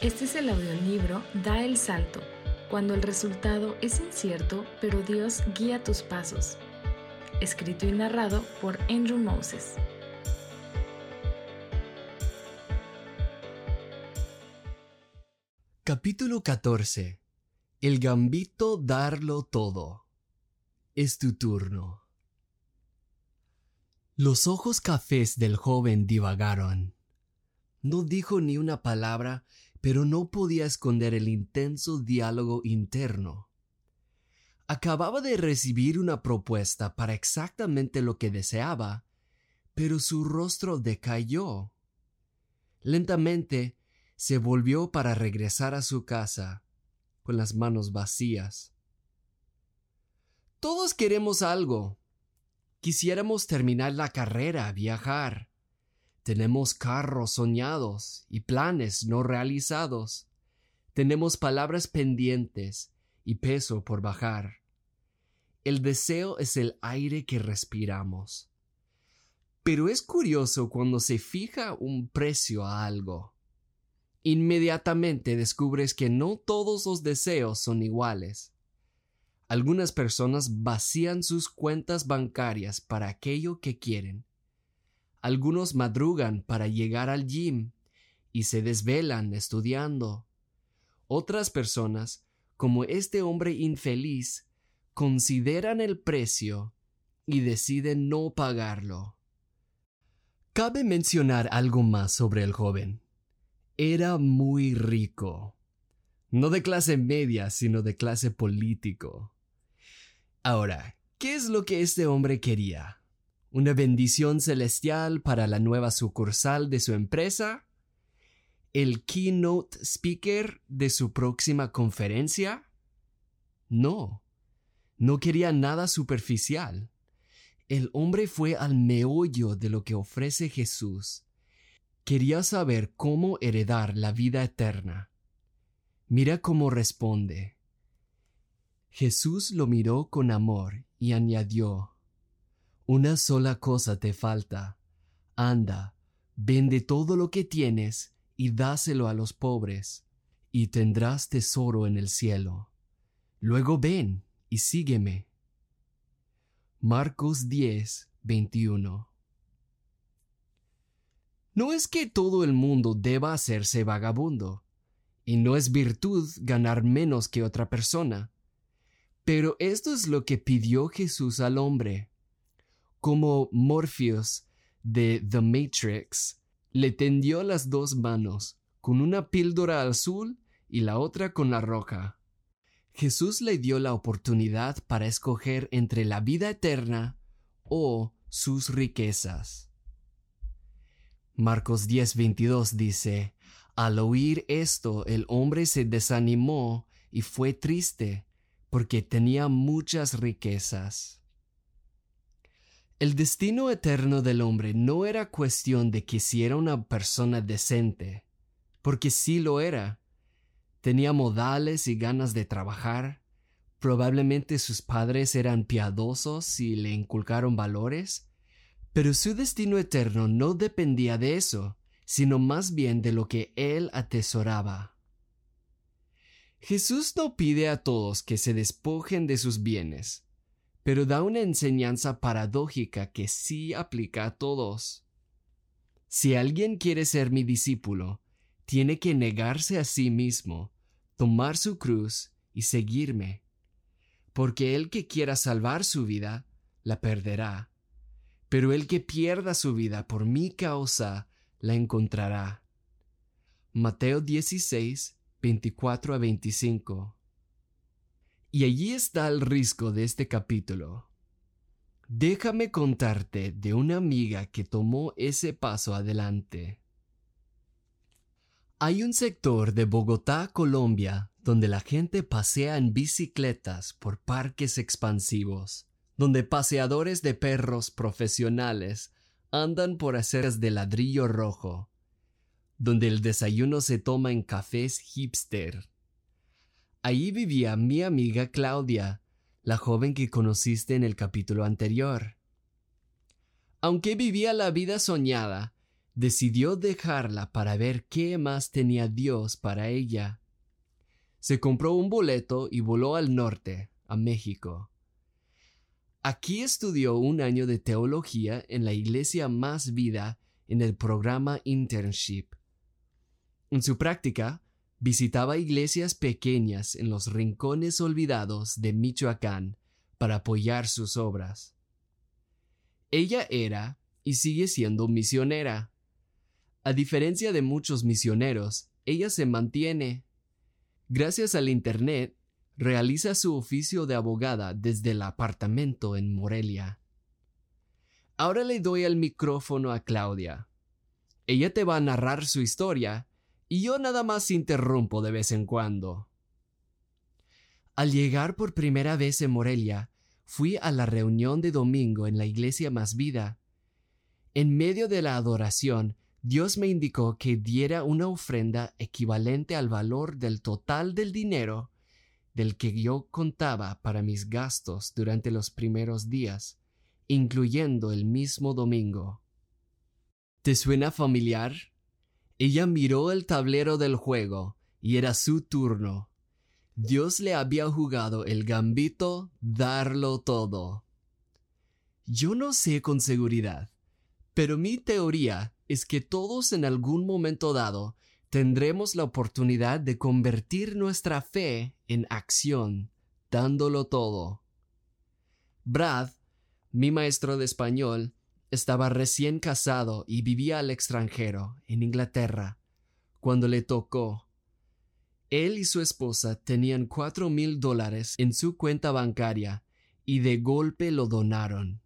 Este es el audiolibro Da el Salto, cuando el resultado es incierto, pero Dios guía tus pasos. Escrito y narrado por Andrew Moses. Capítulo 14. El gambito darlo todo. Es tu turno. Los ojos cafés del joven divagaron. No dijo ni una palabra pero no podía esconder el intenso diálogo interno. Acababa de recibir una propuesta para exactamente lo que deseaba, pero su rostro decayó. Lentamente se volvió para regresar a su casa, con las manos vacías. Todos queremos algo. Quisiéramos terminar la carrera, viajar, tenemos carros soñados y planes no realizados. Tenemos palabras pendientes y peso por bajar. El deseo es el aire que respiramos. Pero es curioso cuando se fija un precio a algo. Inmediatamente descubres que no todos los deseos son iguales. Algunas personas vacían sus cuentas bancarias para aquello que quieren algunos madrugan para llegar al gym y se desvelan estudiando. Otras personas, como este hombre infeliz, consideran el precio y deciden no pagarlo. Cabe mencionar algo más sobre el joven. Era muy rico. No de clase media, sino de clase político. Ahora, ¿qué es lo que este hombre quería? Una bendición celestial para la nueva sucursal de su empresa, el keynote speaker de su próxima conferencia? No, no quería nada superficial. El hombre fue al meollo de lo que ofrece Jesús. Quería saber cómo heredar la vida eterna. Mira cómo responde. Jesús lo miró con amor y añadió, una sola cosa te falta. Anda, vende todo lo que tienes y dáselo a los pobres, y tendrás tesoro en el cielo. Luego ven y sígueme. Marcos 10, 21. No es que todo el mundo deba hacerse vagabundo, y no es virtud ganar menos que otra persona. Pero esto es lo que pidió Jesús al hombre como Morpheus de The Matrix, le tendió las dos manos, con una píldora azul y la otra con la roja. Jesús le dio la oportunidad para escoger entre la vida eterna o sus riquezas. Marcos 10:22 dice, Al oír esto el hombre se desanimó y fue triste, porque tenía muchas riquezas. El destino eterno del hombre no era cuestión de que si era una persona decente, porque sí lo era. Tenía modales y ganas de trabajar. Probablemente sus padres eran piadosos y le inculcaron valores. Pero su destino eterno no dependía de eso, sino más bien de lo que él atesoraba. Jesús no pide a todos que se despojen de sus bienes, pero da una enseñanza paradójica que sí aplica a todos. Si alguien quiere ser mi discípulo, tiene que negarse a sí mismo, tomar su cruz y seguirme. Porque el que quiera salvar su vida, la perderá. Pero el que pierda su vida por mi causa, la encontrará. Mateo 16, 24 a 25. Y allí está el risco de este capítulo. Déjame contarte de una amiga que tomó ese paso adelante. Hay un sector de Bogotá, Colombia, donde la gente pasea en bicicletas por parques expansivos, donde paseadores de perros profesionales andan por aceras de ladrillo rojo, donde el desayuno se toma en cafés hipster Allí vivía mi amiga Claudia, la joven que conociste en el capítulo anterior. Aunque vivía la vida soñada, decidió dejarla para ver qué más tenía Dios para ella. Se compró un boleto y voló al norte, a México. Aquí estudió un año de teología en la iglesia Más Vida en el programa Internship. En su práctica, visitaba iglesias pequeñas en los rincones olvidados de Michoacán para apoyar sus obras. Ella era y sigue siendo misionera. A diferencia de muchos misioneros, ella se mantiene. Gracias al Internet, realiza su oficio de abogada desde el apartamento en Morelia. Ahora le doy el micrófono a Claudia. Ella te va a narrar su historia y yo nada más interrumpo de vez en cuando. Al llegar por primera vez en Morelia, fui a la reunión de domingo en la iglesia Más Vida. En medio de la adoración, Dios me indicó que diera una ofrenda equivalente al valor del total del dinero del que yo contaba para mis gastos durante los primeros días, incluyendo el mismo domingo. ¿Te suena familiar? Ella miró el tablero del juego y era su turno. Dios le había jugado el gambito darlo todo. Yo no sé con seguridad, pero mi teoría es que todos en algún momento dado tendremos la oportunidad de convertir nuestra fe en acción, dándolo todo. Brad, mi maestro de español, estaba recién casado y vivía al extranjero, en Inglaterra, cuando le tocó. Él y su esposa tenían cuatro mil dólares en su cuenta bancaria y de golpe lo donaron.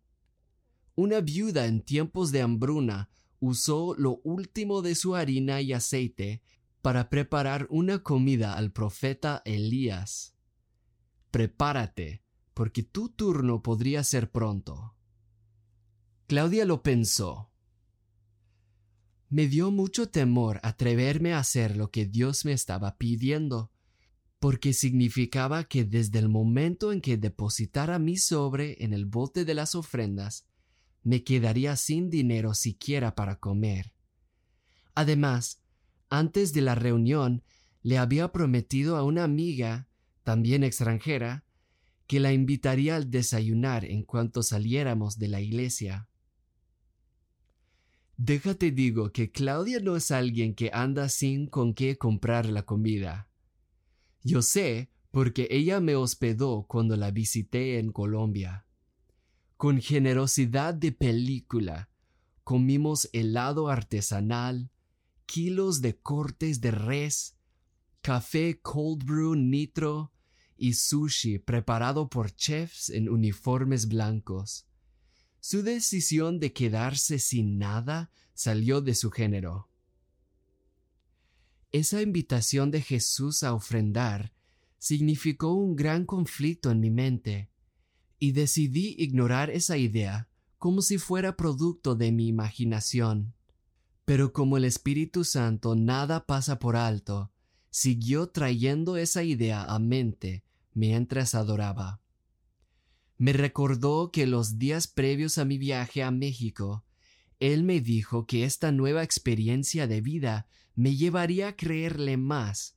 Una viuda en tiempos de hambruna usó lo último de su harina y aceite para preparar una comida al profeta Elías. Prepárate, porque tu turno podría ser pronto. Claudia lo pensó. Me dio mucho temor atreverme a hacer lo que Dios me estaba pidiendo, porque significaba que desde el momento en que depositara mi sobre en el bote de las ofrendas, me quedaría sin dinero siquiera para comer. Además, antes de la reunión, le había prometido a una amiga, también extranjera, que la invitaría al desayunar en cuanto saliéramos de la iglesia. Déjate digo que Claudia no es alguien que anda sin con qué comprar la comida. Yo sé porque ella me hospedó cuando la visité en Colombia. Con generosidad de película, comimos helado artesanal, kilos de cortes de res, café cold brew nitro y sushi preparado por chefs en uniformes blancos. Su decisión de quedarse sin nada salió de su género. Esa invitación de Jesús a ofrendar significó un gran conflicto en mi mente, y decidí ignorar esa idea como si fuera producto de mi imaginación. Pero como el Espíritu Santo nada pasa por alto, siguió trayendo esa idea a mente mientras adoraba me recordó que los días previos a mi viaje a México, él me dijo que esta nueva experiencia de vida me llevaría a creerle más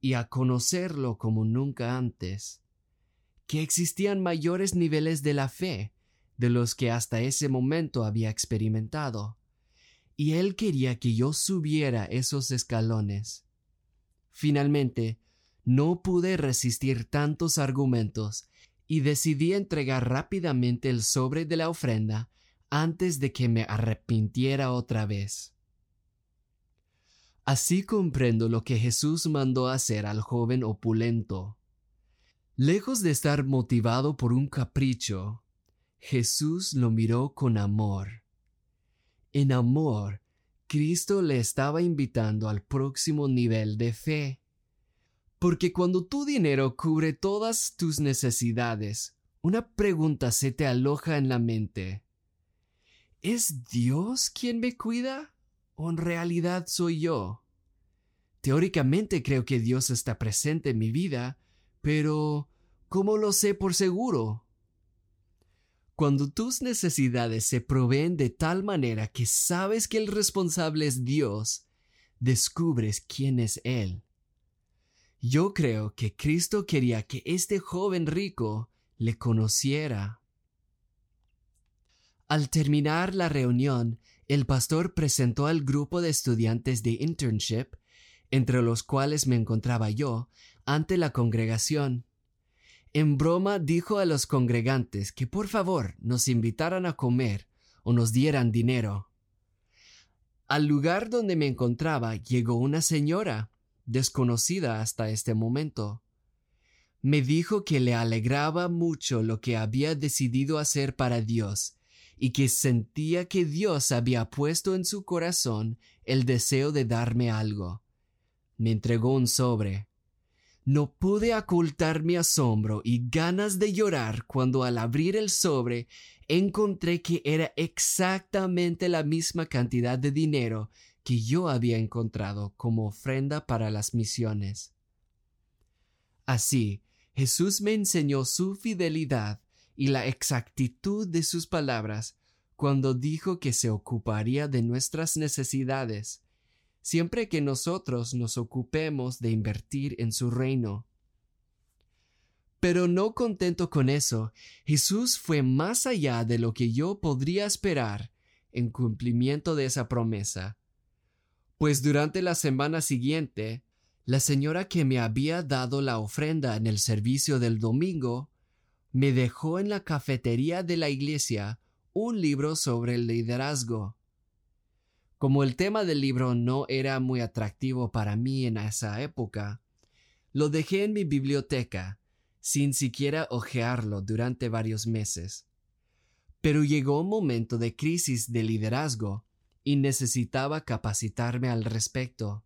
y a conocerlo como nunca antes, que existían mayores niveles de la fe de los que hasta ese momento había experimentado, y él quería que yo subiera esos escalones. Finalmente, no pude resistir tantos argumentos y decidí entregar rápidamente el sobre de la ofrenda antes de que me arrepintiera otra vez. Así comprendo lo que Jesús mandó hacer al joven opulento. Lejos de estar motivado por un capricho, Jesús lo miró con amor. En amor, Cristo le estaba invitando al próximo nivel de fe. Porque cuando tu dinero cubre todas tus necesidades, una pregunta se te aloja en la mente. ¿Es Dios quien me cuida? ¿O en realidad soy yo? Teóricamente creo que Dios está presente en mi vida, pero ¿cómo lo sé por seguro? Cuando tus necesidades se proveen de tal manera que sabes que el responsable es Dios, descubres quién es Él. Yo creo que Cristo quería que este joven rico le conociera. Al terminar la reunión, el pastor presentó al grupo de estudiantes de internship, entre los cuales me encontraba yo, ante la congregación. En broma dijo a los congregantes que por favor nos invitaran a comer o nos dieran dinero. Al lugar donde me encontraba llegó una señora, desconocida hasta este momento. Me dijo que le alegraba mucho lo que había decidido hacer para Dios y que sentía que Dios había puesto en su corazón el deseo de darme algo. Me entregó un sobre. No pude ocultar mi asombro y ganas de llorar cuando al abrir el sobre encontré que era exactamente la misma cantidad de dinero que yo había encontrado como ofrenda para las misiones. Así, Jesús me enseñó su fidelidad y la exactitud de sus palabras cuando dijo que se ocuparía de nuestras necesidades, siempre que nosotros nos ocupemos de invertir en su reino. Pero no contento con eso, Jesús fue más allá de lo que yo podría esperar en cumplimiento de esa promesa. Pues durante la semana siguiente, la señora que me había dado la ofrenda en el servicio del domingo me dejó en la cafetería de la iglesia un libro sobre el liderazgo. Como el tema del libro no era muy atractivo para mí en esa época, lo dejé en mi biblioteca, sin siquiera hojearlo durante varios meses. Pero llegó un momento de crisis de liderazgo y necesitaba capacitarme al respecto.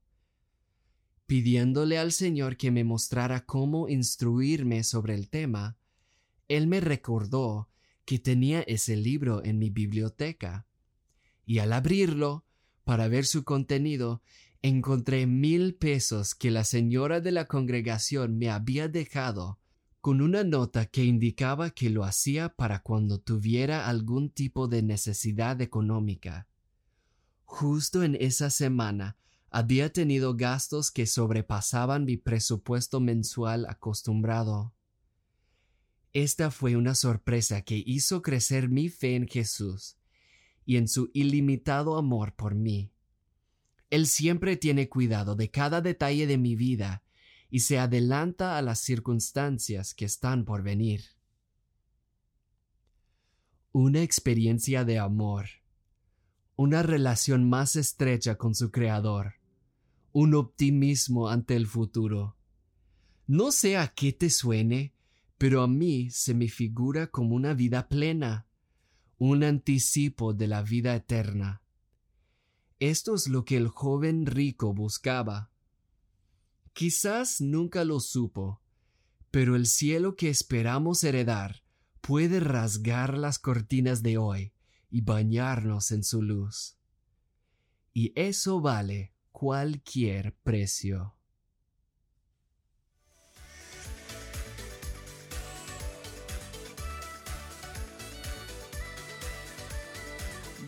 Pidiéndole al Señor que me mostrara cómo instruirme sobre el tema, Él me recordó que tenía ese libro en mi biblioteca. Y al abrirlo, para ver su contenido, encontré mil pesos que la señora de la congregación me había dejado, con una nota que indicaba que lo hacía para cuando tuviera algún tipo de necesidad económica. Justo en esa semana había tenido gastos que sobrepasaban mi presupuesto mensual acostumbrado. Esta fue una sorpresa que hizo crecer mi fe en Jesús y en su ilimitado amor por mí. Él siempre tiene cuidado de cada detalle de mi vida y se adelanta a las circunstancias que están por venir. Una experiencia de amor, una relación más estrecha con su Creador, un optimismo ante el futuro. No sé a qué te suene, pero a mí se me figura como una vida plena, un anticipo de la vida eterna. Esto es lo que el joven rico buscaba. Quizás nunca lo supo, pero el cielo que esperamos heredar puede rasgar las cortinas de hoy y bañarnos en su luz. Y eso vale cualquier precio.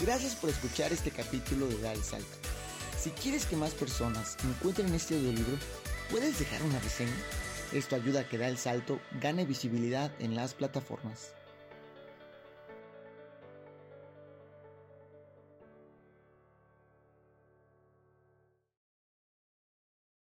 Gracias por escuchar este capítulo de Da el Salto. Si quieres que más personas encuentren este audiolibro, ¿puedes dejar una reseña? Esto ayuda a que Da el Salto gane visibilidad en las plataformas.